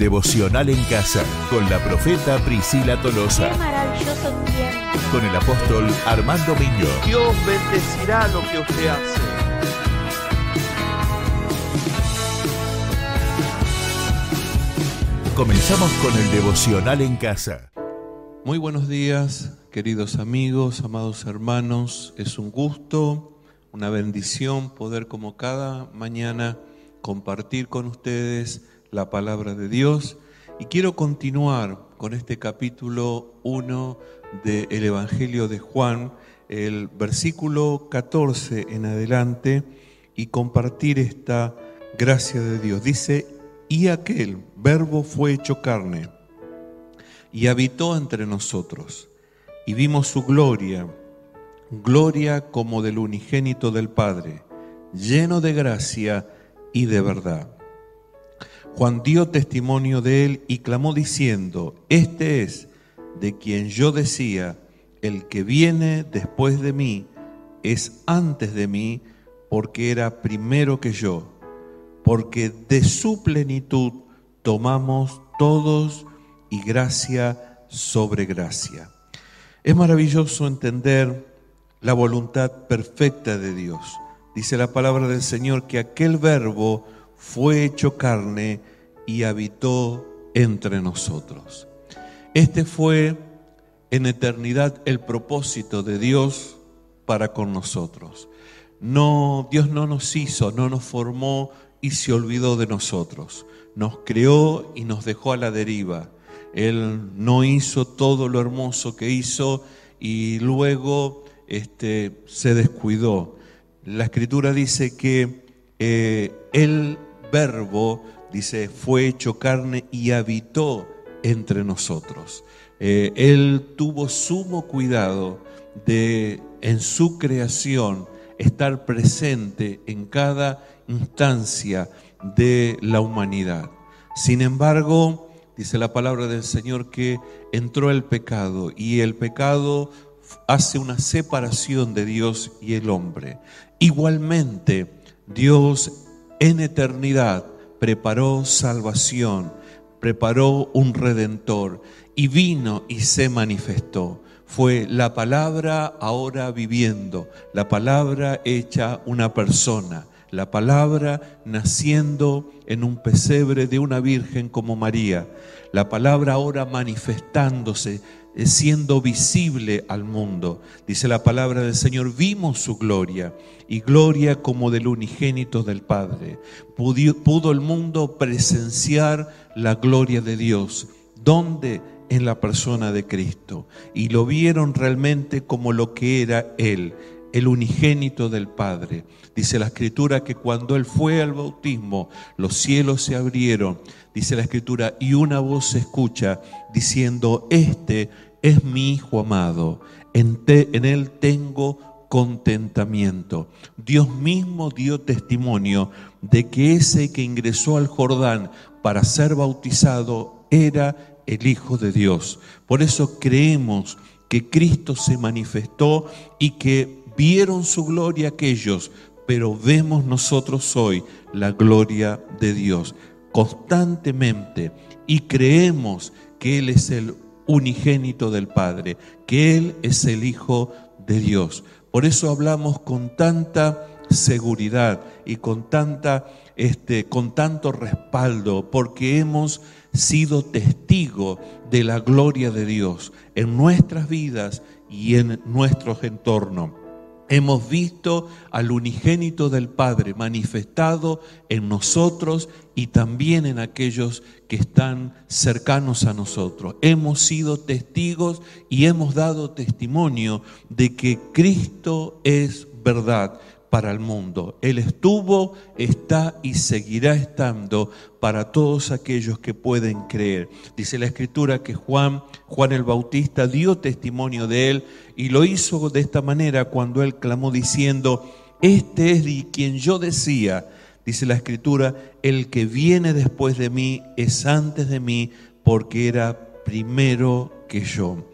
devocional en casa con la profeta Priscila Tolosa. Qué maravilloso tiempo. Con el apóstol Armando Miño. Dios bendecirá lo que usted hace. Comenzamos con el devocional en casa. Muy buenos días, queridos amigos, amados hermanos. Es un gusto, una bendición poder como cada mañana compartir con ustedes la palabra de Dios. Y quiero continuar con este capítulo 1 del Evangelio de Juan, el versículo 14 en adelante, y compartir esta gracia de Dios. Dice, y aquel verbo fue hecho carne y habitó entre nosotros, y vimos su gloria, gloria como del unigénito del Padre, lleno de gracia y de verdad. Juan dio testimonio de él y clamó diciendo, este es de quien yo decía, el que viene después de mí es antes de mí porque era primero que yo, porque de su plenitud tomamos todos y gracia sobre gracia. Es maravilloso entender la voluntad perfecta de Dios. Dice la palabra del Señor que aquel verbo fue hecho carne y habitó entre nosotros. Este fue en eternidad el propósito de Dios para con nosotros. No, Dios no nos hizo, no nos formó y se olvidó de nosotros. Nos creó y nos dejó a la deriva. Él no hizo todo lo hermoso que hizo y luego este, se descuidó. La escritura dice que eh, el verbo, dice, fue hecho carne y habitó entre nosotros. Eh, él tuvo sumo cuidado de en su creación estar presente en cada instancia de la humanidad. Sin embargo, dice la palabra del Señor que entró el pecado y el pecado hace una separación de Dios y el hombre. Igualmente, Dios en eternidad preparó salvación, preparó un redentor y vino y se manifestó. Fue la palabra ahora viviendo, la palabra hecha una persona, la palabra naciendo en un pesebre de una virgen como María, la palabra ahora manifestándose, eh, siendo visible al mundo. Dice la palabra del Señor, vimos su gloria y gloria como del unigénito del Padre. Pudo, el mundo presenciar la gloria de Dios. ¿Dónde? En la persona de Cristo. Y lo vieron realmente como lo que era Él el unigénito del Padre. Dice la Escritura que cuando Él fue al bautismo, los cielos se abrieron. Dice la Escritura, y una voz se escucha diciendo, este es mi Hijo amado, en, en Él tengo contentamiento. Dios mismo dio testimonio de que ese que ingresó al Jordán para ser bautizado era el Hijo de Dios. Por eso creemos que Cristo se manifestó y que vieron su gloria aquellos, pero vemos nosotros hoy la gloria de Dios constantemente y creemos que Él es el unigénito del Padre, que Él es el Hijo de Dios. Por eso hablamos con tanta seguridad y con tanta este con tanto respaldo porque hemos sido testigos de la gloria de Dios en nuestras vidas y en nuestro entorno. Hemos visto al unigénito del Padre manifestado en nosotros y también en aquellos que están cercanos a nosotros. Hemos sido testigos y hemos dado testimonio de que Cristo es verdad para el mundo. Él estuvo, está y seguirá estando para todos aquellos que pueden creer. Dice la escritura que Juan, Juan el Bautista dio testimonio de él y lo hizo de esta manera cuando él clamó diciendo, este es quien yo decía, dice la escritura, el que viene después de mí es antes de mí porque era primero que yo.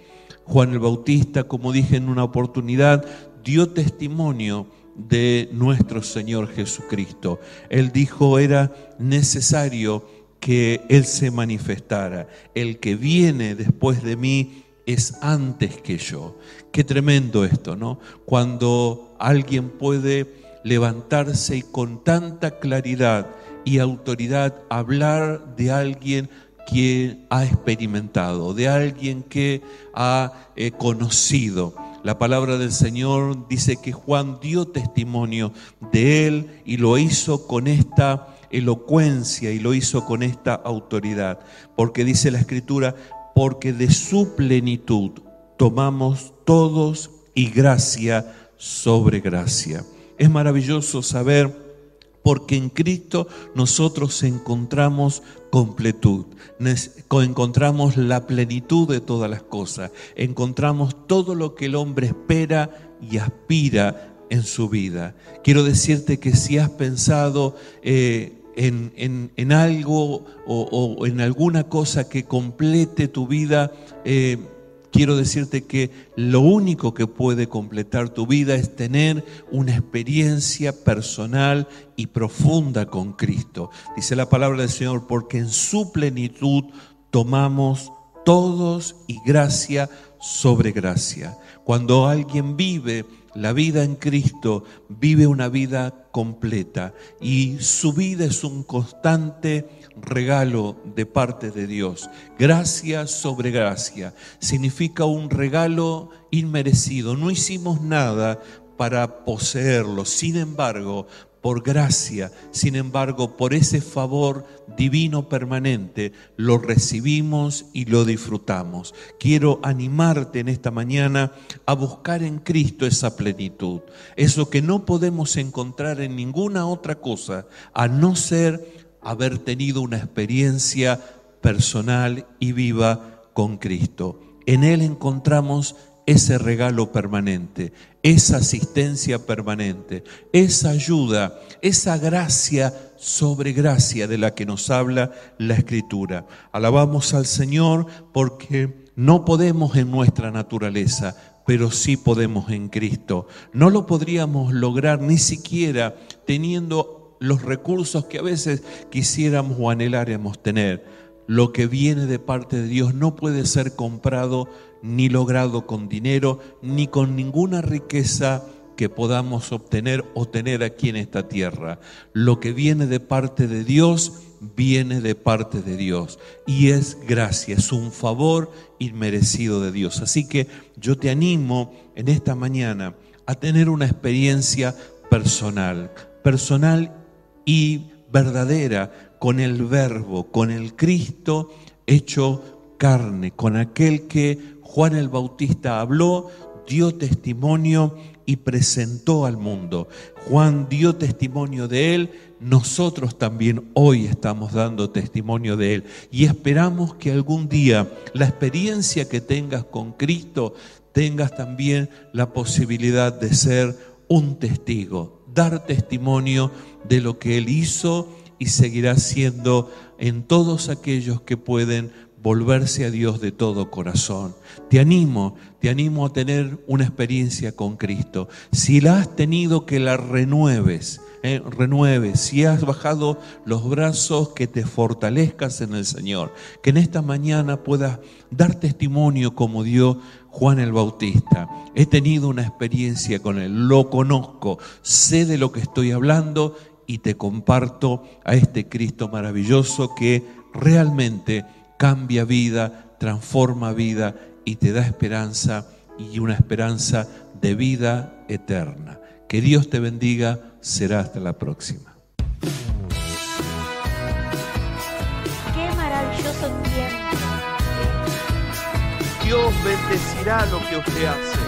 Juan el Bautista, como dije en una oportunidad, dio testimonio de nuestro Señor Jesucristo. Él dijo era necesario que Él se manifestara. El que viene después de mí es antes que yo. Qué tremendo esto, ¿no? Cuando alguien puede levantarse y con tanta claridad y autoridad hablar de alguien que ha experimentado, de alguien que ha eh, conocido. La palabra del Señor dice que Juan dio testimonio de él y lo hizo con esta elocuencia y lo hizo con esta autoridad, porque dice la escritura, porque de su plenitud tomamos todos y gracia sobre gracia. Es maravilloso saber porque en Cristo nosotros encontramos completud, encontramos la plenitud de todas las cosas, encontramos todo lo que el hombre espera y aspira en su vida. Quiero decirte que si has pensado eh, en, algo o, en alguna cosa que complete tu vida, eh, quiero decirte que lo único que puede completar tu vida es tener una experiencia personal y profunda con Cristo. Dice la palabra del Señor, porque en su plenitud tomamos todos y gracia sobre gracia. Cuando alguien vive la vida en Cristo, vive una vida completa y su vida es un constante regalo de parte de Dios. Gracia sobre gracia significa un regalo inmerecido. No hicimos nada para poseerlo. Sin embargo, por gracia, sin embargo, por ese favor divino permanente, lo recibimos y lo disfrutamos. Quiero animarte en esta mañana a buscar en Cristo esa plenitud, eso que no podemos encontrar en ninguna otra cosa, a no ser haber tenido una experiencia personal y viva con Cristo. En Él encontramos ese regalo permanente, esa asistencia permanente, esa ayuda, esa gracia sobre gracia de la que nos habla la Escritura. Alabamos al Señor porque no podemos en nuestra naturaleza, pero sí podemos en Cristo. No lo podríamos lograr ni siquiera teniendo los recursos que a veces quisiéramos o anheláramos tener. Lo que viene de parte de Dios no puede ser comprado ni logrado con dinero, ni con ninguna riqueza que podamos obtener o tener aquí en esta tierra. Lo que viene de parte de Dios, viene de parte de Dios. Y es gracia, es un favor inmerecido de Dios. Así que yo te animo en esta mañana a tener una experiencia personal, personal y verdadera con el verbo, con el Cristo hecho carne, con aquel que Juan el Bautista habló, dio testimonio y presentó al mundo. Juan dio testimonio de él, nosotros también hoy estamos dando testimonio de él y esperamos que algún día la experiencia que tengas con Cristo tengas también la posibilidad de ser un testigo, dar testimonio de lo que él hizo y seguirá siendo en todos aquellos que pueden volverse a Dios de todo corazón. Te animo, te animo a tener una experiencia con Cristo. Si la has tenido, que la renueves, eh, renueves. Si has bajado los brazos, que te fortalezcas en el Señor. Que en esta mañana puedas dar testimonio como dio Juan el Bautista. He tenido una experiencia con Él, lo conozco, sé de lo que estoy hablando y te comparto a este Cristo maravilloso que realmente cambia vida, transforma vida y te da esperanza y una esperanza de vida eterna. Que Dios te bendiga, será hasta la próxima. Qué maravilloso tiempo. Dios bendecirá lo que usted hace.